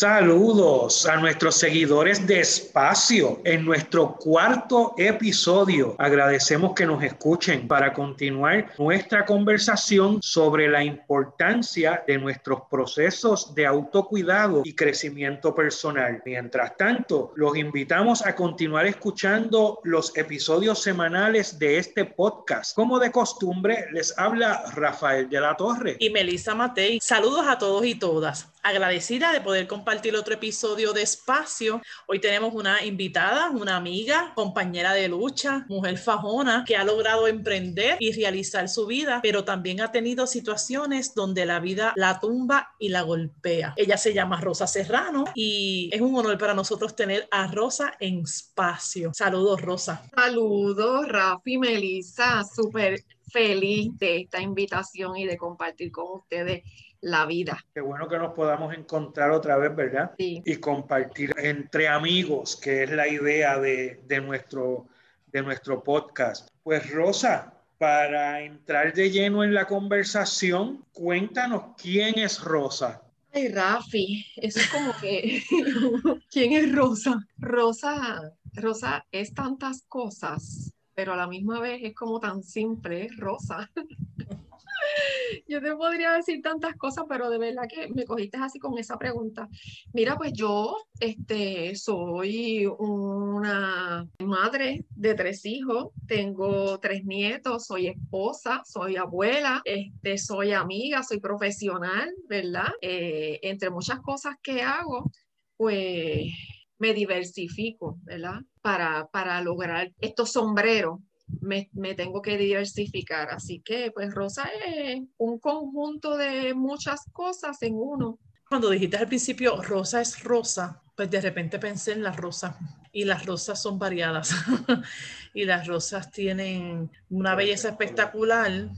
Saludos a nuestros seguidores de Espacio en nuestro cuarto episodio. Agradecemos que nos escuchen para continuar nuestra conversación sobre la importancia de nuestros procesos de autocuidado y crecimiento personal. Mientras tanto, los invitamos a continuar escuchando los episodios semanales de este podcast. Como de costumbre, les habla Rafael de la Torre y Melissa Matei. Saludos a todos y todas agradecida de poder compartir otro episodio de Espacio. Hoy tenemos una invitada, una amiga, compañera de lucha, mujer fajona, que ha logrado emprender y realizar su vida, pero también ha tenido situaciones donde la vida la tumba y la golpea. Ella se llama Rosa Serrano y es un honor para nosotros tener a Rosa en Espacio. Saludos, Rosa. Saludos, Rafi, Melissa, súper feliz de esta invitación y de compartir con ustedes la vida. Qué bueno que nos podamos encontrar otra vez, ¿verdad? Sí. Y compartir entre amigos, que es la idea de, nuestro, de nuestro podcast. Pues Rosa, para entrar de lleno en la conversación, cuéntanos quién es Rosa. Ay, Rafi, eso es como que, ¿quién es Rosa? Rosa, Rosa es tantas cosas, pero a la misma vez es como tan simple, Rosa. Yo te podría decir tantas cosas, pero de verdad que me cogiste así con esa pregunta. Mira, pues yo este, soy una madre de tres hijos, tengo tres nietos, soy esposa, soy abuela, este, soy amiga, soy profesional, ¿verdad? Eh, entre muchas cosas que hago, pues me diversifico, ¿verdad? Para, para lograr estos sombreros me, tengo que diversificar. Así que, pues, Rosa es un conjunto de muchas cosas en uno. Cuando dijiste al principio, Rosa es rosa, pues de repente pensé en las rosas. Y las rosas son variadas. y las rosas tienen una belleza espectacular,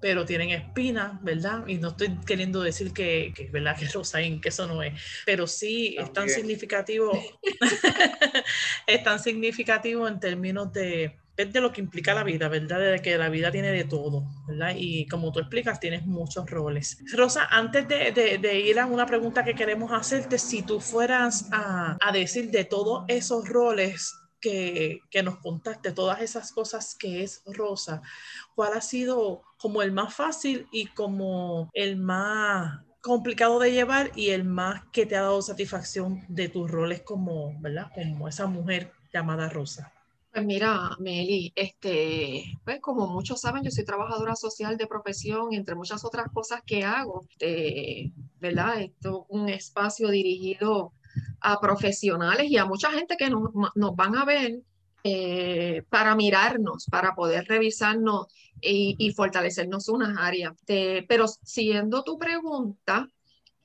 pero tienen espinas, ¿verdad? Y no estoy queriendo decir que, que ¿verdad? Que rosaín, que eso no es, pero sí es tan significativo, es tan significativo en términos de, de lo que implica la vida, ¿verdad? De que la vida tiene de todo, ¿verdad? Y como tú explicas, tienes muchos roles. Rosa, antes de, ir a una pregunta que queremos hacerte, si tú fueras a, decir de todos esos roles que, que, nos contaste, todas esas cosas que es Rosa, ¿cuál ha sido como el más fácil y como el más complicado de llevar y el más que te ha dado satisfacción de tus roles como, ¿verdad? Como esa mujer llamada Rosa? Pues mira, Meli, este, pues como muchos saben, yo soy trabajadora social de profesión, entre muchas otras cosas que hago, este, ¿verdad? Esto es un espacio dirigido a profesionales y a mucha gente que nos, van a ver eh, para mirarnos, para poder revisarnos y, fortalecernos unas áreas. pero siguiendo tu pregunta,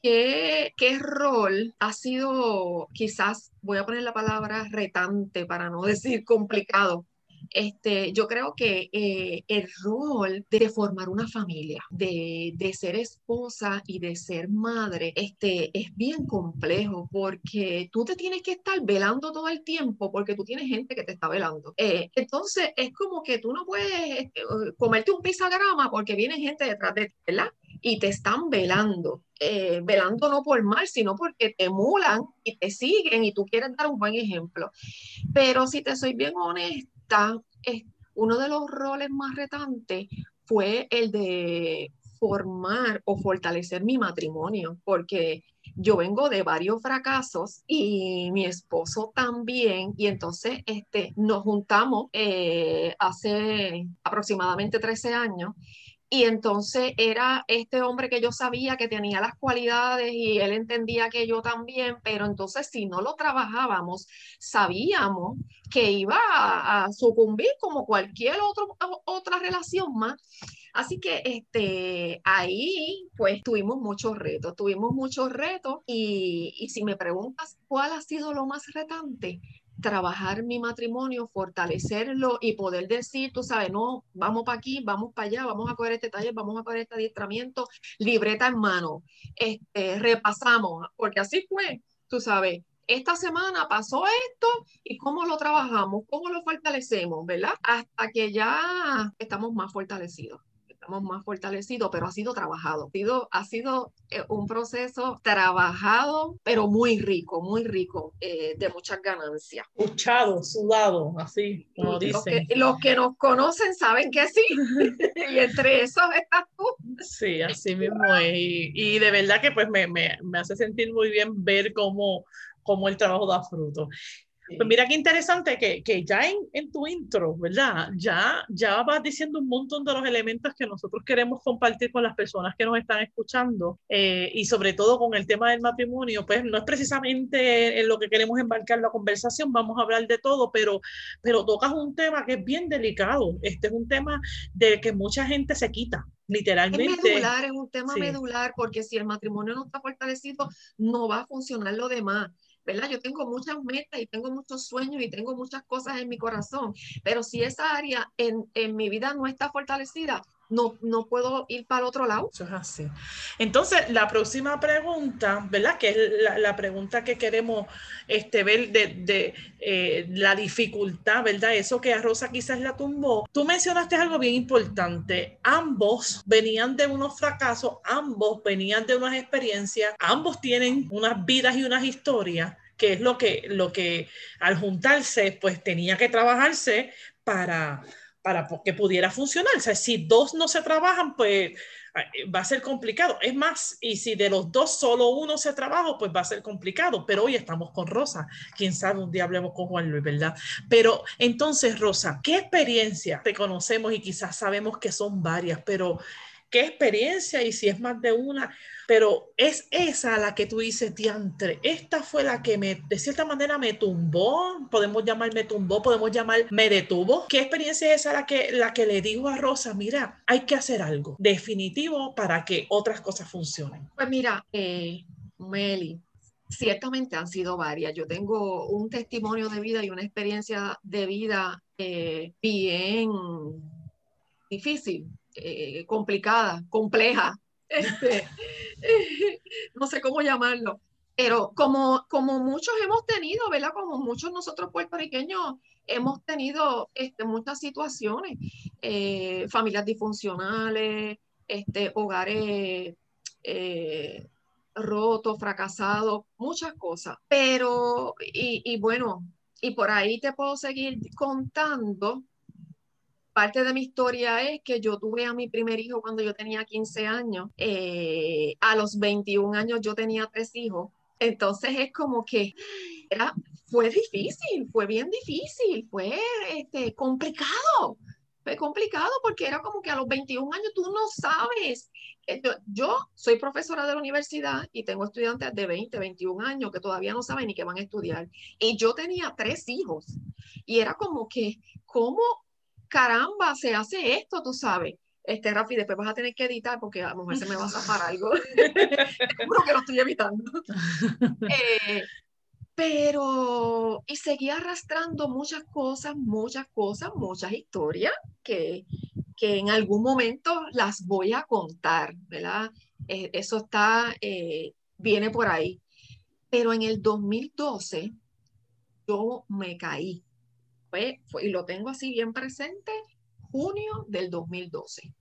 ¿Qué, rol ha sido, quizás voy a poner la palabra retante para no decir complicado? Este, yo creo que eh, el rol de formar una familia, de, ser esposa y de ser madre, este, es bien complejo porque tú te tienes que estar velando todo el tiempo porque tú tienes gente que te está velando. Eh, entonces, es como que tú no puedes este, comerte un pizagrama porque viene gente detrás de ti, ¿verdad? y te están velando, velando no por mal, sino porque te emulan y te siguen y tú quieres dar un buen ejemplo. Pero si te soy bien honesta, uno de los roles más retantes fue el de formar o fortalecer mi matrimonio, porque yo vengo de varios fracasos y mi esposo también, y entonces este, nos juntamos eh, hace aproximadamente 13 años y entonces era este hombre que yo sabía que tenía las cualidades y él entendía que yo también, pero entonces si no lo trabajábamos, sabíamos que iba a, sucumbir como cualquier otro, otra relación más. Así que este, ahí pues tuvimos muchos retos, tuvimos muchos retos y, y si me preguntas cuál ha sido lo más retante, trabajar mi matrimonio, fortalecerlo y poder decir, tú sabes, no, vamos para aquí, vamos para allá, vamos a coger este taller, vamos a coger este adiestramiento, libreta en mano, este, repasamos, porque así fue, tú sabes, esta semana pasó esto y cómo lo trabajamos, cómo lo fortalecemos, ¿verdad? Hasta que ya estamos más fortalecidos estamos más fortalecidos, pero ha sido trabajado. Ha sido, ha sido eh, un proceso trabajado, pero muy rico, muy rico, eh, de muchas ganancias. Luchado, sudado, así como los dicen. Que, los que nos conocen saben que sí, y entre esos estás tú. Sí, así mismo es. Y, y de verdad que pues me, me, me hace sentir muy bien ver cómo cómo el trabajo da fruto. Pues mira qué interesante que, que ya en, en, tu intro, ¿verdad? Ya, ya vas diciendo un montón de los elementos que nosotros queremos compartir con las personas que nos están escuchando eh, y sobre todo con el tema del matrimonio, pues no es precisamente en lo que queremos embarcar la conversación, vamos a hablar de todo, pero, pero tocas un tema que es bien delicado. Este es un tema de que mucha gente se quita, literalmente. Es medular, es un tema sí. medular, porque si el matrimonio no está fortalecido, no va a funcionar lo demás. ¿Verdad? Yo tengo muchas metas y tengo muchos sueños y tengo muchas cosas en mi corazón, pero si esa área en, en mi vida no está fortalecida, no, no puedo ir para el otro lado. Eso es así. Entonces, la próxima pregunta, ¿verdad? Que es la, pregunta que queremos este, ver de, de eh, la dificultad, ¿verdad? Eso que a Rosa quizás la tumbó. Tú mencionaste algo bien importante. Ambos venían de unos fracasos, ambos venían de unas experiencias, ambos tienen unas vidas y unas historias que es lo que, lo que al juntarse, pues tenía que trabajarse para, para que pudiera funcionar. O sea, si dos no se trabajan, pues va a ser complicado. Es más, y si de los dos solo uno se trabaja, pues va a ser complicado. Pero hoy estamos con Rosa. Quién sabe, un día hablemos con Juan Luis, ¿verdad? Pero entonces, Rosa, ¿qué experiencia te conocemos y quizás sabemos que son varias, pero qué experiencia y si es más de una? pero es esa la que tú dices, diantre, esta fue la que me, de cierta manera me tumbó, podemos llamar me tumbó, podemos llamar me detuvo. ¿Qué experiencia es esa la que, la que le digo a Rosa, mira, hay que hacer algo definitivo para que otras cosas funcionen? Pues mira, eh, Meli, ciertamente han sido varias. Yo tengo un testimonio de vida y una experiencia de vida eh, bien difícil, eh, complicada, compleja, este, no sé cómo llamarlo, pero como, como muchos hemos tenido, ¿verdad? Como muchos nosotros puertorriqueños hemos tenido este, muchas situaciones, eh, familias disfuncionales, este, hogares eh, rotos, fracasados, muchas cosas. Pero, y, y bueno, y por ahí te puedo seguir contando parte de mi historia es que yo tuve a mi primer hijo cuando yo tenía 15 años. Eh, a los 21 años yo tenía tres hijos. Entonces es como que era, fue difícil, fue bien difícil, fue este, complicado. Fue complicado porque era como que a los 21 años tú no sabes. Yo, yo soy profesora de la universidad y tengo estudiantes de 20, 21 años que todavía no saben ni qué van a estudiar. Y yo tenía tres hijos. Y era como que, ¿cómo caramba, se hace esto, tú sabes. Este, Rafi, después vas a tener que editar porque a lo mejor se me va a zafar algo. Seguro que lo estoy evitando. Eh, pero, y seguí arrastrando muchas cosas, muchas cosas, muchas historias que, que en algún momento las voy a contar, ¿verdad? Eh, eso está, eh, viene por ahí. Pero en el 2012 yo me caí fue, fue, y lo tengo así bien presente, junio del 2012.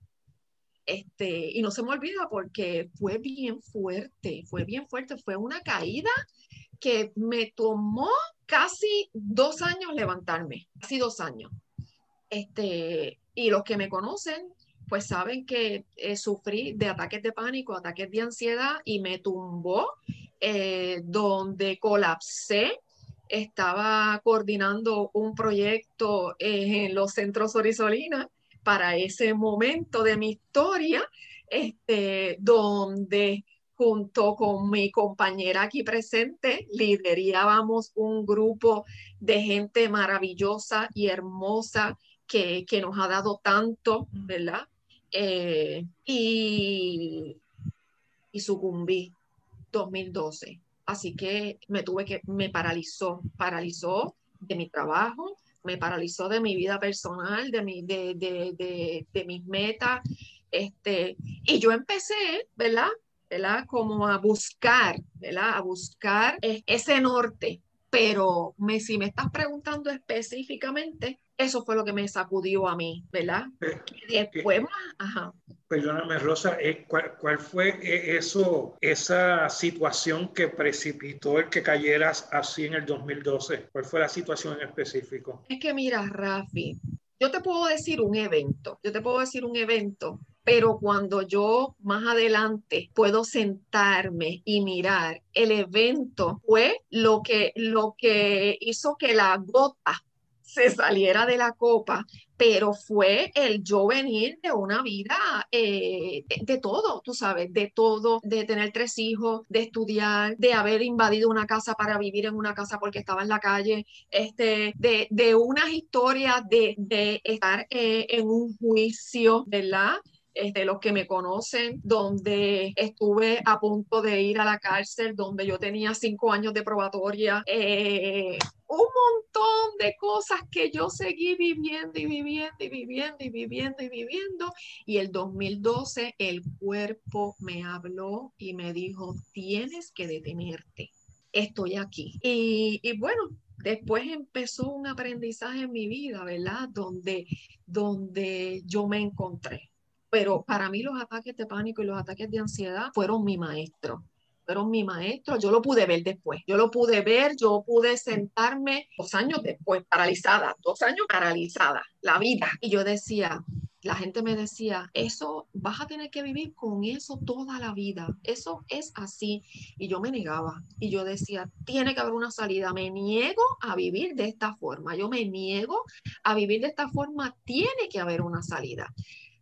Este, y no se me olvida porque fue bien fuerte, fue bien fuerte, fue una caída que me tomó casi dos años levantarme, casi dos años. Este, y los que me conocen, pues saben que eh, sufrí de ataques de pánico, ataques de ansiedad y me tumbó, eh, donde colapsé, estaba coordinando un proyecto en los centros Orisolina para ese momento de mi historia, este, donde junto con mi compañera aquí presente liderábamos un grupo de gente maravillosa y hermosa que, que nos ha dado tanto, ¿verdad? eh, y, y sucumbí 2012. Así que me tuve que, me paralizó, paralizó de mi trabajo, me paralizó de mi vida personal, de, mi, de, de, de, de mis metas. Este, y yo empecé, ¿verdad? ¿verdad? Como a buscar, ¿verdad? A buscar ese norte. Pero me, si me estás preguntando específicamente, eso fue lo que me sacudió a mí, ¿verdad? Y después ajá. Perdóname, Rosa, eh, ¿cuál, fue eh, eso, esa situación que precipitó el que cayeras así en el 2012? ¿Cuál fue la situación en específico? Es que mira, Rafi, yo te puedo decir un evento, yo te puedo decir un evento pero cuando yo más adelante puedo sentarme y mirar, el evento fue lo que, lo que hizo que la gota se saliera de la copa, pero fue el yo venir de una vida eh, de, todo, tú sabes, de todo, de tener tres hijos, de estudiar, de haber invadido una casa para vivir en una casa porque estaba en la calle, este, de, de unas historias de, de estar eh, en un juicio, ¿verdad? Este, los que me conocen, donde estuve a punto de ir a la cárcel, donde yo tenía cinco años de probatoria, eh, un montón de cosas que yo seguí viviendo y viviendo y viviendo y viviendo y viviendo. Y el 2012 el cuerpo me habló y me dijo, tienes que detenerte, estoy aquí. Y, y bueno, después empezó un aprendizaje en mi vida, ¿verdad? Donde, donde yo me encontré pero para mí los ataques de pánico y los ataques de ansiedad fueron mi maestro. Fueron mi maestro, yo lo pude ver después, yo lo pude ver, yo pude sentarme dos años después, paralizada, dos años paralizada, la vida. Y yo decía, la gente me decía, eso vas a tener que vivir con eso toda la vida, eso es así. Y yo me negaba y yo decía, tiene que haber una salida, me niego a vivir de esta forma, yo me niego a vivir de esta forma, tiene que haber una salida.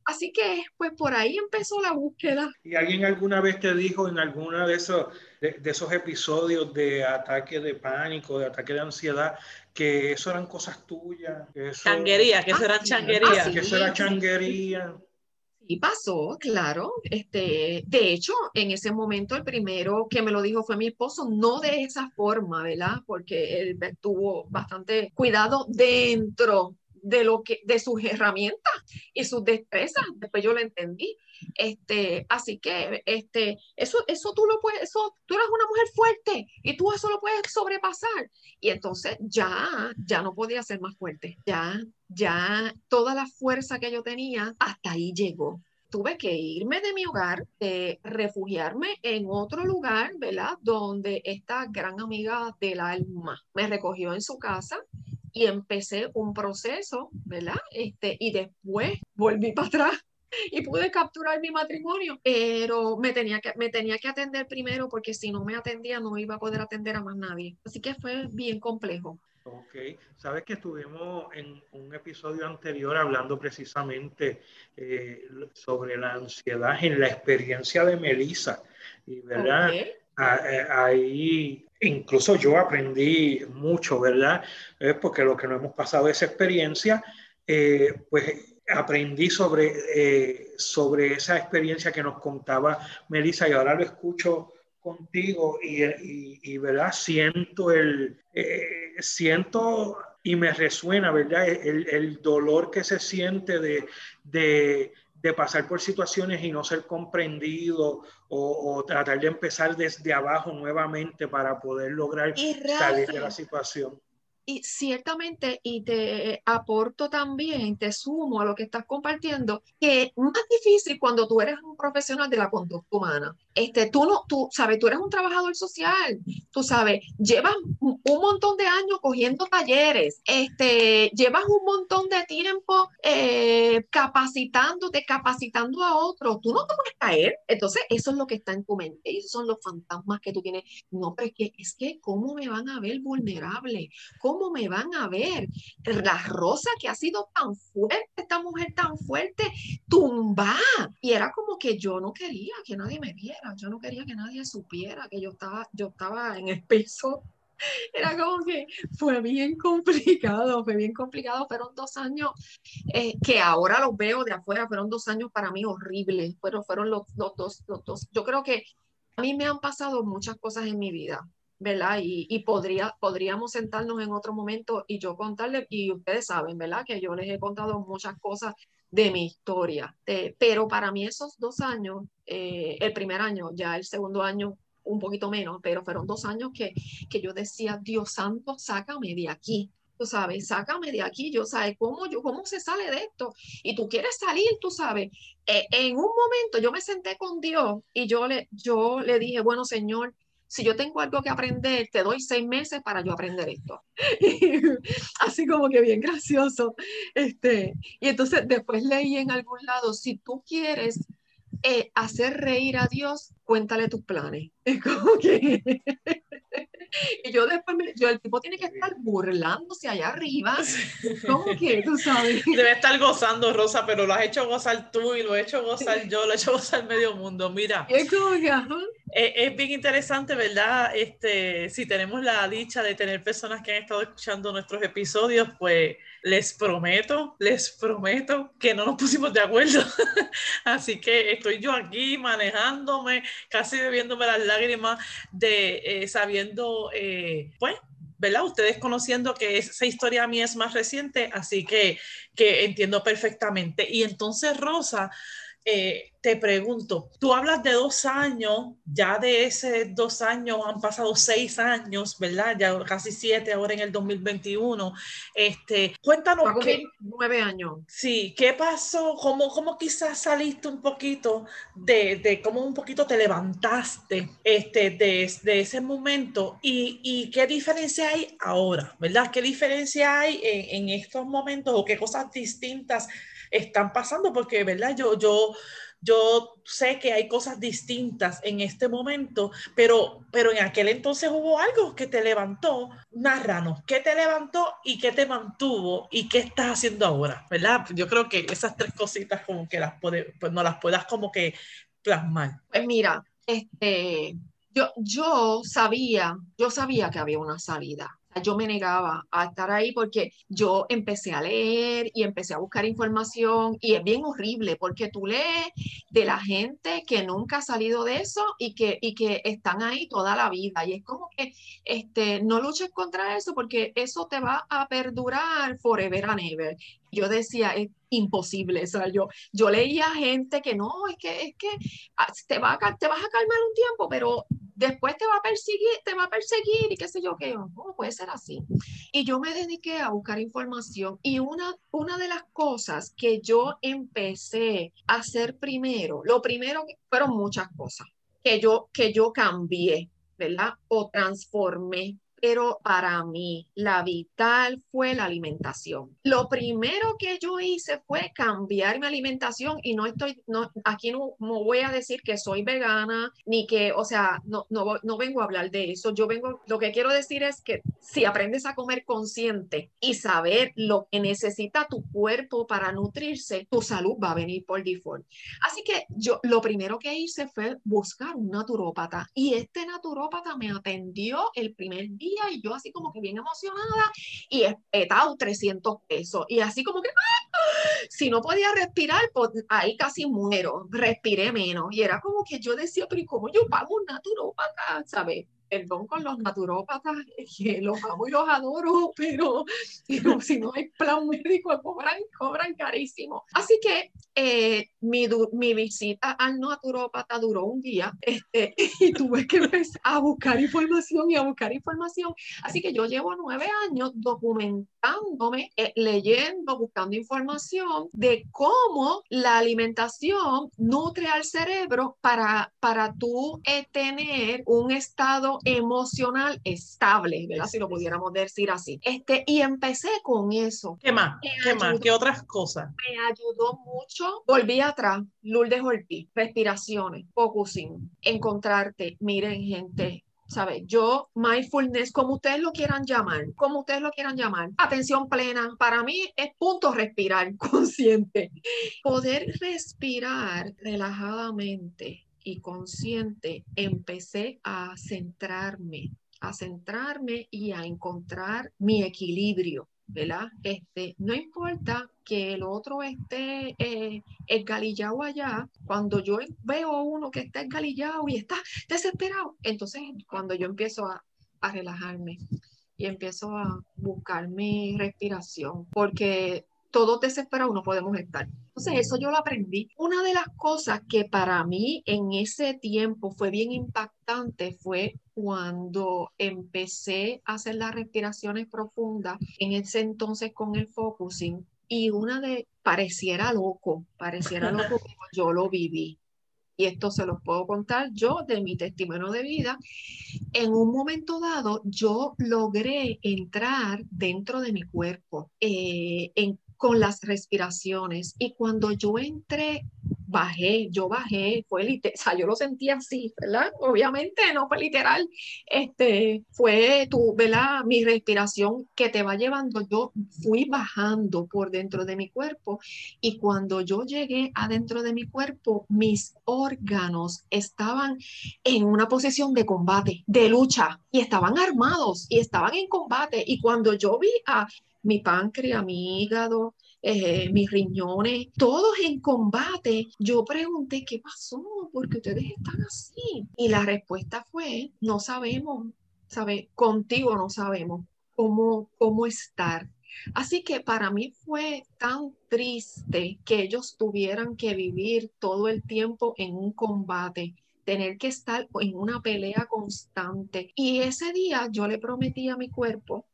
Así que pues por ahí empezó la búsqueda. ¿Y alguien alguna vez te dijo en alguno de esos, de, esos episodios de ataque de pánico, de ataque de ansiedad, que eso eran cosas tuyas? Que eso, changuería, que eso ah, era changuería. que eso era changuería. Y pasó, claro. Este, de hecho, en ese momento el primero que me lo dijo fue mi esposo, no de esa forma, ¿verdad? Porque él tuvo bastante cuidado dentro de lo que, de sus herramientas y sus destrezas. Después yo lo entendí. Este, así que este, eso, eso tú lo puedes, eso, tú eres una mujer fuerte y tú eso lo puedes sobrepasar. Y entonces ya, ya no podía ser más fuerte. Ya, ya toda la fuerza que yo tenía hasta ahí llegó tuve que irme de mi hogar, de refugiarme en otro lugar, ¿verdad? Donde esta gran amiga del alma me recogió en su casa y empecé un proceso, ¿verdad? Este, y después volví para atrás y pude capturar mi matrimonio, pero me tenía, que, me tenía que atender primero porque si no me atendía no iba a poder atender a más nadie. Así que fue bien complejo. Ok, sabes que estuvimos en un episodio anterior hablando precisamente eh, sobre la ansiedad en la experiencia de Melissa, y verdad, eh, ahí incluso yo aprendí mucho, ¿verdad? Eh, porque lo que no hemos pasado esa experiencia, eh, pues aprendí sobre, eh, sobre esa experiencia que nos contaba Melissa y ahora lo escucho contigo y, ¿verdad? Siento el, siento y me resuena, ¿verdad? El, el dolor que se siente de, de de pasar por situaciones y no ser comprendido o, tratar de empezar desde abajo nuevamente para poder lograr salir de la situación. Y ciertamente, y te aporto también, te sumo a lo que estás compartiendo, que es más difícil cuando tú eres un profesional de la conducta humana. Este, tú no, tú sabes, tú eres un trabajador social, tú sabes, llevas un montón de años cogiendo talleres, este, llevas un montón de tiempo eh, capacitándote, capacitando a otros, tú no te puedes caer. Entonces, eso es lo que está en tu mente, esos son los fantasmas que tú tienes. No, pero es que, es que, ¿cómo me van a ver vulnerable? ¿Cómo me van a ver? La rosa que ha sido tan fuerte, esta mujer tan fuerte, tumba. Y era como que yo no quería que nadie me viera, yo no quería que nadie supiera que yo estaba, yo estaba en el piso era como que fue bien complicado, fue bien complicado, fueron dos años eh, que ahora los veo de afuera, fueron dos años para mí horribles, pero fueron los, los, dos, los dos, yo creo que a mí me han pasado muchas cosas en mi vida, ¿verdad? Y, y, podría, podríamos sentarnos en otro momento y yo contarles, y ustedes saben, ¿verdad? Que yo les he contado muchas cosas de mi historia, pero para mí esos dos años, eh, el primer año, ya el segundo año un poquito menos, pero fueron dos años que, que yo decía, Dios santo, sácame de aquí. Tú sabes, sácame de aquí, yo sabes cómo yo cómo se sale de esto y tú quieres salir, tú sabes. Eh, en un momento yo me senté con Dios y yo le yo le dije, bueno, Señor, si yo tengo algo que aprender, te doy seis meses para yo aprender esto. Así como que bien gracioso. Este, y entonces después leí en algún lado, si tú quieres eh, hacer reír a Dios, cuéntale tus planes. Es como que... y yo después, me, yo, el tipo tiene que estar burlándose allá arriba. ¿Cómo que tú sabes? Debe estar gozando, Rosa, pero lo has hecho gozar tú y lo he hecho gozar yo, lo he hecho gozar medio mundo. Mira. Es como que, es, bien interesante, ¿verdad? Este, si tenemos la dicha de tener personas que han estado escuchando nuestros episodios, pues les prometo, les prometo que no nos pusimos de acuerdo. Así que estoy yo aquí manejándome, casi bebiéndome las lágrimas de eh, sabiendo, eh, pues, ¿verdad? Ustedes conociendo que esa historia a mí es más reciente, así que, que entiendo perfectamente. Y entonces, Rosa, eh, te pregunto, tú hablas de dos años, ya de ese dos años han pasado seis años, ¿verdad? Ya casi siete ahora en el 2021. Este, cuéntanos. Qué, nueve años. Sí, ¿qué pasó? ¿Cómo, cómo quizás saliste un poquito de, de cómo un poquito te levantaste este, de, de ese momento y, y, qué diferencia hay ahora, ¿verdad? ¿Qué diferencia hay en, en estos momentos o qué cosas distintas? están pasando, porque, ¿verdad? Yo, yo, yo sé que hay cosas distintas en este momento, pero, pero en aquel entonces hubo algo que te levantó. Narranos, ¿qué te levantó y qué te mantuvo y qué estás haciendo ahora? ¿Verdad? Yo creo que esas tres cositas como que las pues no las puedas como que plasmar. Pues mira, este, yo, yo sabía, yo sabía que había una salida yo me negaba a estar ahí porque yo empecé a leer y empecé a buscar información y es bien horrible porque tú lees de la gente que nunca ha salido de eso y que, y que están ahí toda la vida y es como que este, no luches contra eso porque eso te va a perdurar forever and ever. Yo decía, es imposible, o sea, yo, yo leía gente que no, es que, es que ah, te, va te vas a calmar un tiempo, pero después te va a perseguir, te va a perseguir y qué sé yo qué, ¿cómo puede ser así? Y yo me dediqué a buscar información y una, una de las cosas que yo empecé a hacer primero, lo primero fueron muchas cosas que yo, que yo cambié, ¿verdad? O transformé pero para mí la vital fue la alimentación. Lo primero que yo hice fue cambiar mi alimentación y no estoy, no, aquí no, voy a decir que soy vegana ni que, o sea, no, no, no vengo a hablar de eso. Yo vengo, lo que quiero decir es que si aprendes a comer consciente y saber lo que necesita tu cuerpo para nutrirse, tu salud va a venir por default. Así que yo lo primero que hice fue buscar un naturópata y este naturópata me atendió el primer día y yo así como que bien emocionada y espetado 300 pesos y así como que ¡ah! si no podía respirar, pues ahí casi muero, respiré menos y era como que yo decía, pero ¿y cómo yo pago un naturópata? ¿Sabes? Perdón con los naturópatas, que los amo y los adoro, pero, si no hay plan médico, cobran, cobran carísimo. Así que eh, mi, mi, visita al naturópata duró un día este, y tuve que empezar a buscar información y a buscar información. Así que yo llevo nueve años documentándome, eh, leyendo, buscando información de cómo la alimentación nutre al cerebro para, para tú eh, tener un estado emocional estable, ¿verdad? Si lo pudiéramos decir así. Este, y empecé con eso. ¿Qué más? ¿Qué más? ¿Qué otras cosas? Me ayudó mucho. Volví atrás, Lourdes Ortiz, respiraciones, focusing, encontrarte. Miren, gente, ¿sabes? Yo, mindfulness, como ustedes lo quieran llamar, como ustedes lo quieran llamar, atención plena, para mí es punto respirar consciente. Poder respirar relajadamente y consciente, empecé a centrarme, a centrarme y a encontrar mi equilibrio, ¿verdad? Este, no importa que el otro esté eh, esgalillado allá, cuando yo veo a uno que está esgalillado y está desesperado, entonces cuando yo empiezo a, a relajarme y empiezo a buscar mi respiración, porque todos desesperados no podemos estar. Entonces, eso yo lo aprendí. Una de las cosas que para mí en ese tiempo fue bien impactante fue cuando empecé a hacer las respiraciones profundas, en ese entonces con el focusing, y una de, pareciera loco, pareciera loco como yo lo viví. Y esto se los puedo contar yo de mi testimonio de vida. En un momento dado, yo logré entrar dentro de mi cuerpo, eh, en con las respiraciones. Y cuando yo entré, bajé, yo bajé, fue literal, o sea, yo lo sentí así, ¿verdad? Obviamente no fue literal, este, fue tu, ¿verdad? Mi respiración que te va llevando, yo fui bajando por dentro de mi cuerpo y cuando yo llegué adentro de mi cuerpo, mis órganos estaban en una posición de combate, de lucha, y estaban armados y estaban en combate. Y cuando yo vi a mi páncreas, mi hígado, eh, mis riñones, todos en combate. Yo pregunté, ¿qué pasó? porque ustedes están así? Y la respuesta fue, no sabemos, ¿sabe? Contigo no sabemos cómo, cómo estar. Así que para mí fue tan triste que ellos tuvieran que vivir todo el tiempo en un combate tener que estar en una pelea constante. Y ese día yo le prometí a mi cuerpo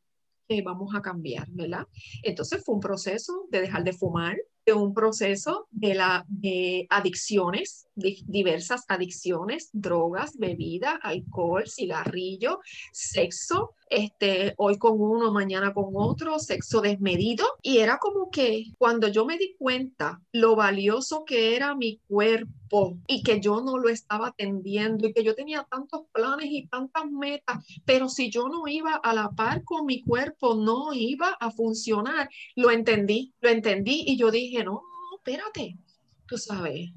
vamos a cambiar, ¿verdad? Entonces fue un proceso de dejar de fumar, de un proceso de, la, de adicciones, diversas adicciones, drogas, bebida, alcohol, cigarrillo, sexo, este, hoy con uno, mañana con otro, sexo desmedido. Y era como que cuando yo me di cuenta lo valioso que era mi cuerpo y que yo no lo estaba atendiendo y que yo tenía tantos planes y tantas metas, pero si yo no iba a la par con mi cuerpo, no iba a funcionar. Lo entendí, lo entendí y yo dije, no, espérate, tú sabes,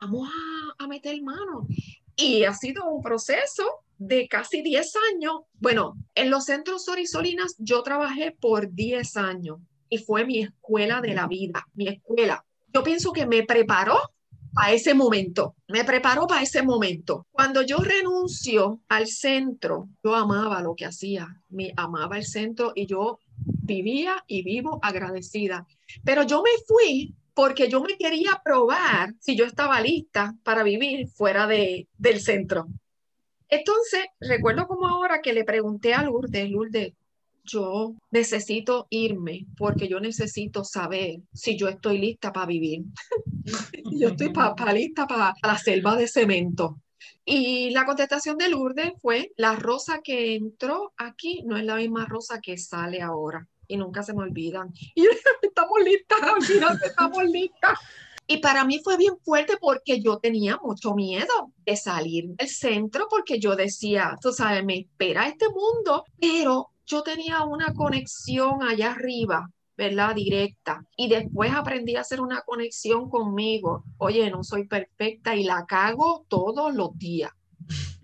vamos a, a meter mano. Y ha sido un proceso de casi 10 años. Bueno, en los centros Sorisolinas yo trabajé por 10 años y fue mi escuela de la vida, mi escuela. Yo pienso que me preparó para ese momento, me preparó para ese momento. Cuando yo renuncio al centro, yo amaba lo que hacía, me amaba el centro y yo vivía y vivo agradecida. Pero yo me fui porque yo me quería probar si yo estaba lista para vivir fuera de, del centro. Entonces, recuerdo como ahora que le pregunté a Lourdes, Lourdes, yo necesito irme porque yo necesito saber si yo estoy lista para vivir. yo estoy pa, lista para la selva de cemento. Y la contestación de Lourdes fue, la rosa que entró aquí no es la misma rosa que sale ahora. Y nunca se me olvidan. Y estamos listas, estamos listas. Y para mí fue bien fuerte porque yo tenía mucho miedo de salir del centro porque yo decía, tú sabes, me espera este mundo, pero yo tenía una conexión allá arriba, ¿verdad? Directa. Y después aprendí a hacer una conexión conmigo. Oye, no soy perfecta y la cago todos los días.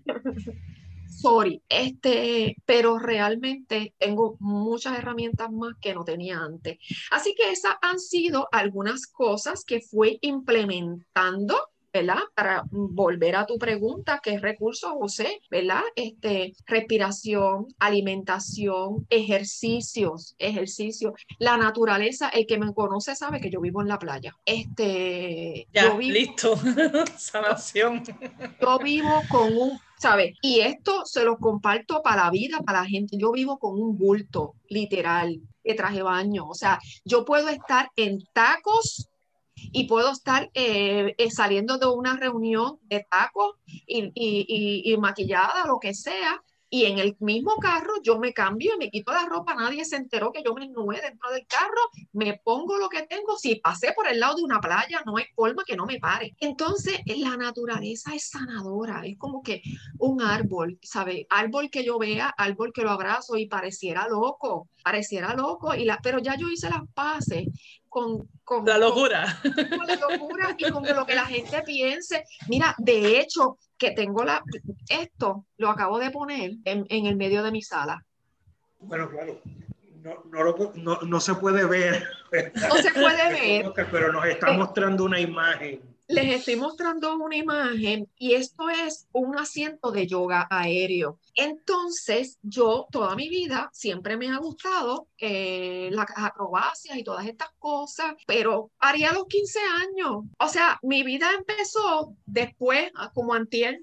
sorry, este, pero realmente tengo muchas herramientas más que no tenía antes. Así que esas han sido algunas cosas que fui implementando ¿verdad? Para volver a tu pregunta, ¿qué recursos usé? ¿Verdad? Este, respiración, alimentación, ejercicios, ejercicio. La naturaleza, el que me conoce sabe que yo vivo en la playa. Este, ya, listo, sanación. Yo vivo con un ¿sabes? Y esto se lo comparto para la vida, para la gente. Yo vivo con un bulto, literal, de traje baño. O sea, yo puedo estar en tacos y puedo estar eh, eh, saliendo de una reunión de tacos y, y, y, maquillada, lo que sea, y en el mismo carro yo me cambio y me quito la ropa, nadie se enteró que yo me ennué dentro del carro, me pongo lo que tengo, si pasé por el lado de una playa, no hay forma que no me pare. Entonces, la naturaleza es sanadora, es como que un árbol, ¿sabe? Árbol que yo vea, árbol que lo abrazo y pareciera loco, pareciera loco, y la, pero ya yo hice las paces con, la locura. Con, la locura y con lo que la gente piense. Mira, de hecho, que tengo la, esto lo acabo de poner en, en el medio de mi sala. Bueno, claro. No, no, no, no, se puede ver. No se puede ver. Pero nos está mostrando una imagen les estoy mostrando una imagen y esto es un asiento de yoga aéreo. Entonces, yo toda mi vida siempre me ha gustado eh, las acrobacias y todas estas cosas, pero haría los 15 años. O sea, mi vida empezó después, ah, como antier,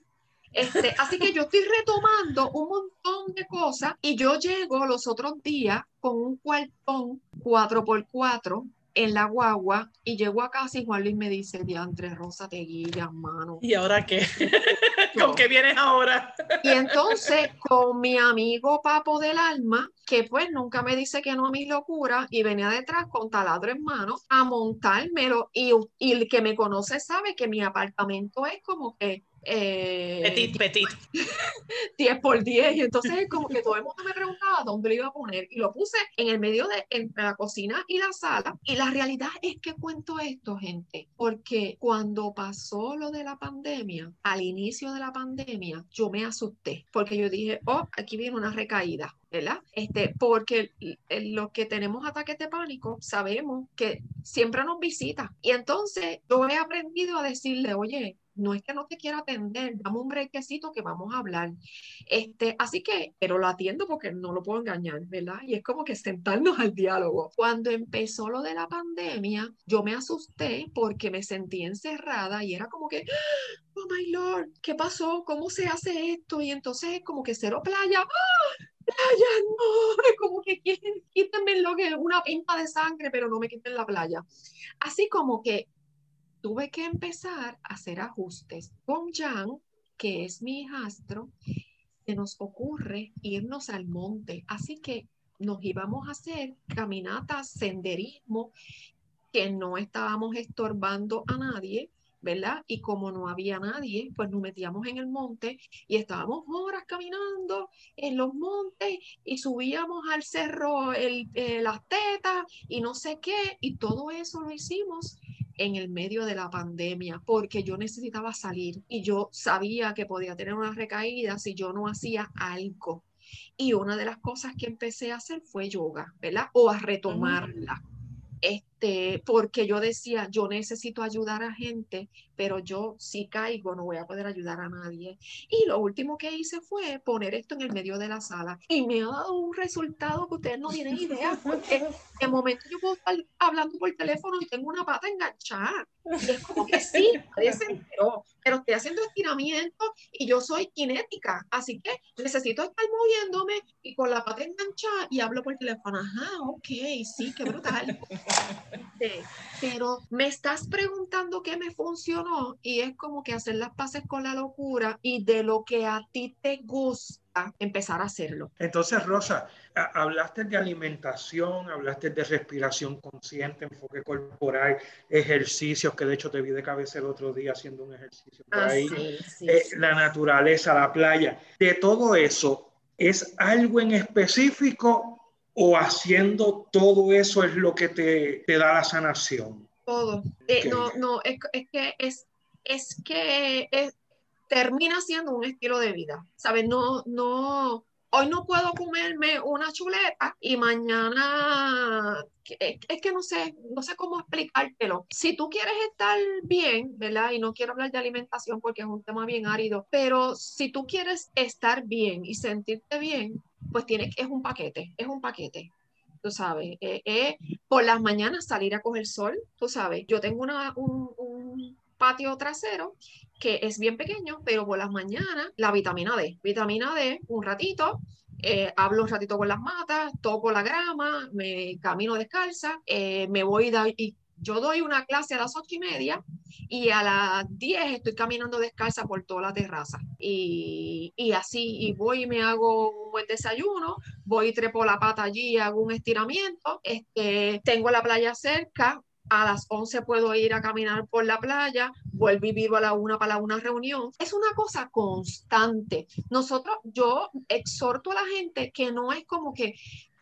este, así que yo estoy retomando un montón de cosas y yo llego los otros días con un cuartón 4x4 en la guagua y llego a casa y Juan Luis me dice, diantre, Rosa, te guías, mano. ¿Y ahora qué? ¿Con qué vienes ahora? y entonces, con mi amigo Papo del Alma, que pues nunca me dice que no a mis locuras, y venía detrás con taladro en mano a montármelo, y, y el que me conoce sabe que mi apartamento es como que eh, petit, petit. 10 por 10. Y entonces es como que todo el mundo me preguntaba dónde lo iba a poner. Y lo puse en el medio de entre la cocina y la sala. Y la realidad es que cuento esto, gente, porque cuando pasó lo de la pandemia, al inicio de la pandemia, yo me asusté. Porque yo dije, oh, aquí viene una recaída. ¿verdad? Este, porque los que tenemos ataques de pánico sabemos que siempre nos visita. Y entonces yo he aprendido a decirle, oye, no es que no te quiera atender, dame un brequecito que vamos a hablar. Este, así que, pero lo atiendo porque no lo puedo engañar, ¿verdad? Y es como que sentarnos al diálogo. Cuando empezó lo de la pandemia, yo me asusté porque me sentí encerrada y era como que, oh my lord, ¿qué pasó? ¿Cómo se hace esto? Y entonces como que cero playa. ¡Ah! playa, no, es como que quítenme lo que una pinta de sangre, pero no me quiten la playa. Así como que tuve que empezar a hacer ajustes. Con Jan, que es mi hijastro, se nos ocurre irnos al monte. Así que nos íbamos a hacer caminatas, senderismo, que no estábamos estorbando a nadie, ¿verdad? Y como no había nadie, pues nos metíamos en el monte y estábamos horas caminando en los montes y subíamos al cerro el, eh, las tetas y no sé qué, y todo eso lo hicimos en el medio de la pandemia porque yo necesitaba salir y yo sabía que podía tener una recaída si yo no hacía algo. Y una de las cosas que empecé a hacer fue yoga, ¿verdad? O a retomarla. Este, porque yo decía, yo necesito ayudar a gente, pero yo si caigo no voy a poder ayudar a nadie. Y lo último que hice fue poner esto en el medio de la sala y me ha dado un resultado que ustedes no tienen idea, porque de momento yo puedo estar hablando por teléfono y tengo una pata enganchada. Y es como que sí, parece, pero, pero estoy haciendo estiramiento y yo soy cinética, así que necesito estar moviéndome y con la pata enganchada y hablo por teléfono. Ajá, ok, sí, qué brutal. Pero me estás preguntando qué me funcionó y es como que hacer las paces con la locura y de lo que a ti te gusta empezar a hacerlo. Entonces, Rosa, hablaste de alimentación, hablaste de respiración consciente, enfoque corporal, ejercicios, que de hecho te vi de cabeza el otro día haciendo un ejercicio por ah, ahí, eh, la naturaleza, la playa. De todo eso, ¿es algo en específico o haciendo todo eso es lo que te, te da la sanación? Todo. Eh, no, no, es, es, que es, es que es, termina siendo un estilo de vida, ¿sabes? No, no, hoy no puedo comerme una chuleta y mañana, es que no sé, no sé cómo explicártelo. Si tú quieres estar bien, ¿verdad? Y no quiero hablar de alimentación porque es un tema bien árido, pero si tú quieres estar bien y sentirte bien, pues tienes, es un paquete, es un paquete tú sabes, eh, por las mañanas salir a coger sol, tú sabes, yo tengo una, un, un patio trasero que es bien pequeño, pero por las mañanas la vitamina D. Vitamina D, un ratito, eh, hablo un ratito con las matas, toco la grama, me camino descalza, eh, me voy y yo doy una clase a las ocho y media y a las diez estoy caminando descalza por toda la terraza. Y, y, así, y voy y me hago un buen desayuno, voy y trepo la pata allí, hago un estiramiento, este, tengo la playa cerca, a las 11 puedo ir a caminar por la playa, vuelvo y vivo a la una para una reunión. Es una cosa constante. Nosotros, yo exhorto a la gente que no es como que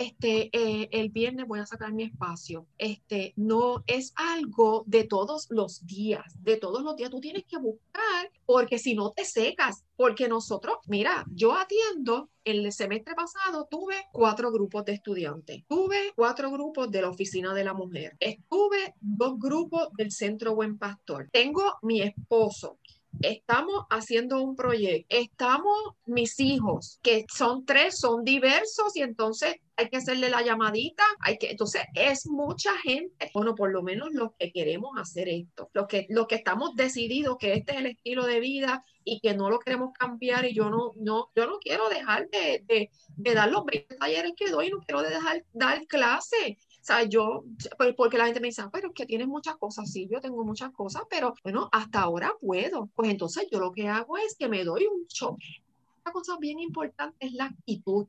este, eh, el viernes voy a sacar mi espacio. Este, no es algo de todos los días, de todos los días tú tienes que buscar, porque si no te secas, porque nosotros, mira, yo atiendo, el semestre pasado tuve cuatro grupos de estudiantes, tuve cuatro grupos de la oficina de la mujer, estuve dos grupos del centro Buen Pastor, tengo mi esposo, estamos haciendo un proyecto, estamos mis hijos, que son tres, son diversos y entonces hay que hacerle la llamadita, hay que, entonces es mucha gente, bueno, por lo menos los que queremos hacer esto, los que, los que estamos decididos que este es el estilo de vida y que no lo queremos cambiar y yo no, no, yo no quiero dejar de, de, de dar los 20 talleres que doy, no quiero dejar dar clase, o sea, yo, pues, porque la gente me dice, pero es que tienes muchas cosas, sí, yo tengo muchas cosas, pero bueno, hasta ahora puedo. Pues entonces yo lo que hago es que me doy un show. Una cosa bien importante es la actitud.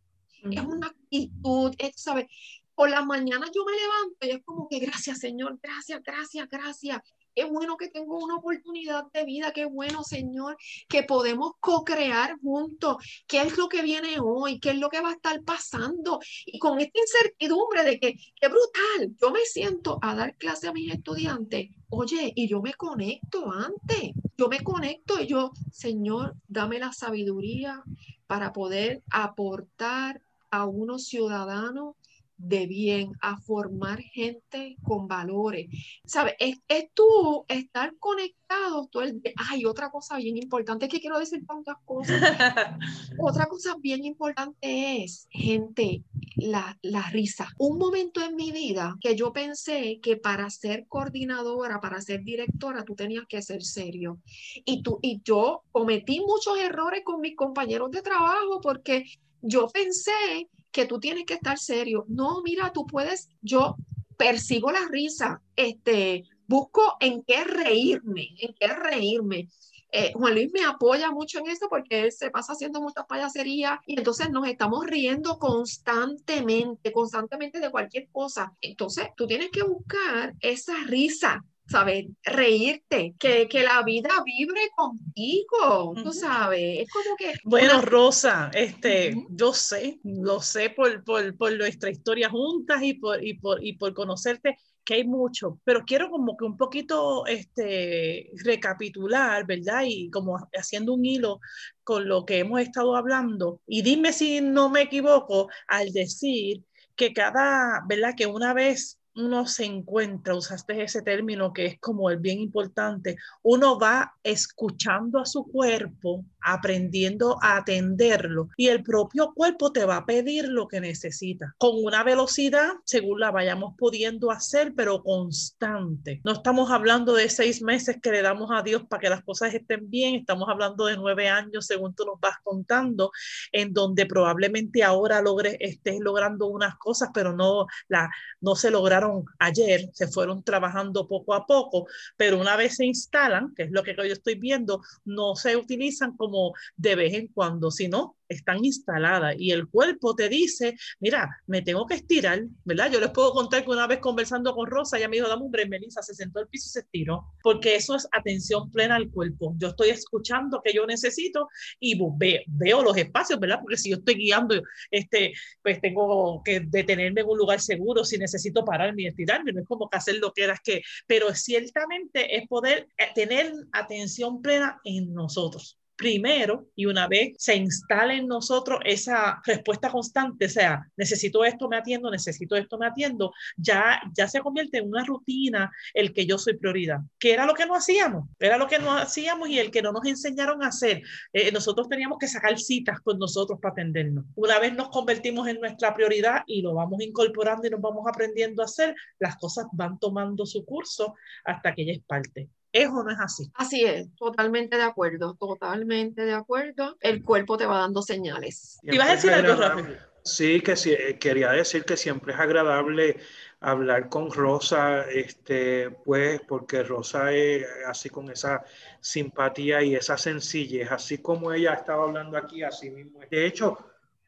Es una actitud, es, ¿sabes? Por la mañana yo me levanto y es como que gracias, Señor, gracias, gracias, gracias. Qué bueno que tengo una oportunidad de vida, qué bueno, Señor, que podemos co-crear juntos. ¿Qué es lo que viene hoy? ¿Qué es lo que va a estar pasando? Y con esta incertidumbre de que, qué brutal, yo me siento a dar clase a mis estudiantes. Oye, y yo me conecto antes, yo me conecto y yo, Señor, dame la sabiduría para poder aportar a unos ciudadanos de bien, a formar gente con valores. ¿Sabes? Es, es tú estar conectado todo el Ay, otra cosa bien importante, es que quiero decir tantas cosas. otra cosa bien importante es, gente, la, la risa. Un momento en mi vida que yo pensé que para ser coordinadora, para ser directora, tú tenías que ser serio. Y, tú, y yo cometí muchos errores con mis compañeros de trabajo porque yo pensé que tú tienes que estar serio. No, mira, tú puedes, yo persigo la risa, este, busco en qué reírme, en qué reírme. Eh, Juan Luis me apoya mucho en eso porque él se pasa haciendo muchas payaserías y entonces nos estamos riendo constantemente, constantemente de cualquier cosa. Entonces, tú tienes que buscar esa risa, ¿sabes? Reírte, que, que, la vida vibre contigo, tú sabes. Es como que... Bueno, Rosa, este, yo sé, lo sé por, por, por, nuestra historia juntas y por, y, por, y por conocerte, que hay mucho, pero quiero como que un poquito este, recapitular, ¿verdad? Y como haciendo un hilo con lo que hemos estado hablando. Y dime si no me equivoco al decir que cada, ¿verdad? Que una vez uno se encuentra, usaste ese término que es como el bien importante, uno va escuchando a su cuerpo, aprendiendo a atenderlo y el propio cuerpo te va a pedir lo que necesita con una velocidad según la vayamos pudiendo hacer, pero constante. No estamos hablando de seis meses que le damos a Dios para que las cosas estén bien, estamos hablando de nueve años según tú nos vas contando, en donde probablemente ahora logres, estés logrando unas cosas, pero no, la, no se lograron ayer, se fueron trabajando poco a poco, pero una vez se instalan, que es lo que yo estoy viendo, no se utilizan como de vez en cuando, sino están instaladas y el cuerpo te dice, mira, me tengo que estirar, ¿verdad? Yo les puedo contar que una vez conversando con Rosa, ella me dijo, dame un break, Melissa, se sentó al piso y se estiró, porque eso es atención plena al cuerpo. Yo estoy escuchando que yo necesito y veo, veo los espacios, ¿verdad? Porque si yo estoy guiando, este, pues tengo que detenerme en un lugar seguro, si necesito pararme y estirarme, no es como que hacer lo que eras que, pero ciertamente es poder eh, tener atención plena en nosotros primero y una vez se instale en nosotros esa respuesta constante, o sea, necesito esto, me atiendo, necesito esto, me atiendo, ya, ya se convierte en una rutina el que yo soy prioridad, que era lo que no hacíamos, era lo que no hacíamos y el que no nos enseñaron a hacer. Eh, nosotros teníamos que sacar citas con nosotros para atendernos. Una vez nos convertimos en nuestra prioridad y lo vamos incorporando y nos vamos aprendiendo a hacer, las cosas van tomando su curso hasta que ella es parte. ¿Es o no es así? Así es, totalmente de acuerdo, totalmente de acuerdo. El cuerpo te va dando señales. ¿Y vas a decir algo, Rafael? Sí, que sí, eh, quería decir que siempre es agradable hablar con Rosa, este, pues, porque Rosa es así con esa simpatía y esa sencillez, así como ella estaba hablando aquí, así mismo. De hecho,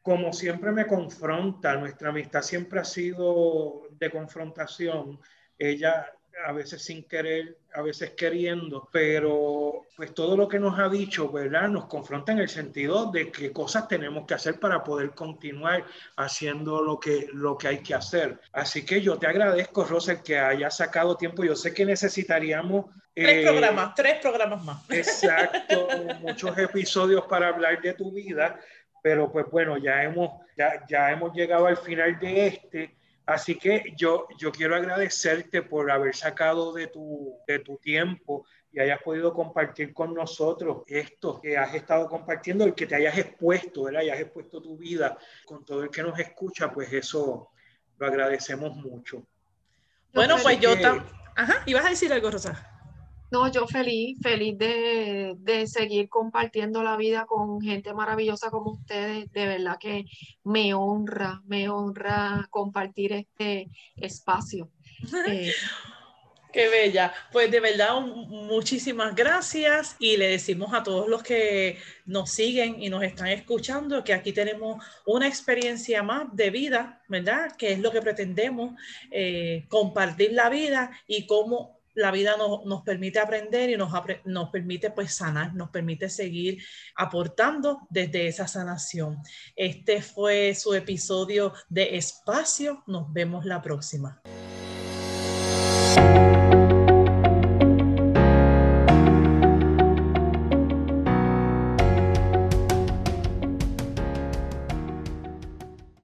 como siempre me confronta, nuestra amistad siempre ha sido de confrontación. Ella a veces sin querer, a veces queriendo, pero pues todo lo que nos ha dicho, ¿verdad? Nos confronta en el sentido de qué cosas tenemos que hacer para poder continuar haciendo lo que, lo que hay que hacer. Así que yo te agradezco, Rosa, que haya sacado tiempo. Yo sé que necesitaríamos... Tres eh, programas, tres programas más. Exacto, muchos episodios para hablar de tu vida, pero pues bueno, ya hemos, ya, ya hemos llegado al final de este. Así que yo, yo quiero agradecerte por haber sacado de tu, de tu tiempo y hayas podido compartir con nosotros esto que has estado compartiendo, el que te hayas expuesto, ¿verdad? Y hayas expuesto tu vida con todo el que nos escucha, pues eso lo agradecemos mucho. Bueno, pues yo también... Ajá, ibas a decir algo, Rosa. No, yo feliz, feliz de, de, seguir compartiendo la vida con gente maravillosa como ustedes. De verdad que me honra, me honra compartir este espacio. Eh, Qué bella. Pues de verdad, muchísimas gracias y le decimos a todos los que nos siguen y nos están escuchando que aquí tenemos una experiencia más de vida, ¿verdad? Que es lo que pretendemos, eh, compartir la vida y cómo la vida nos, permite aprender y nos, nos permite pues sanar, nos permite seguir aportando desde esa sanación. Este fue su episodio de Espacio. Nos vemos la próxima.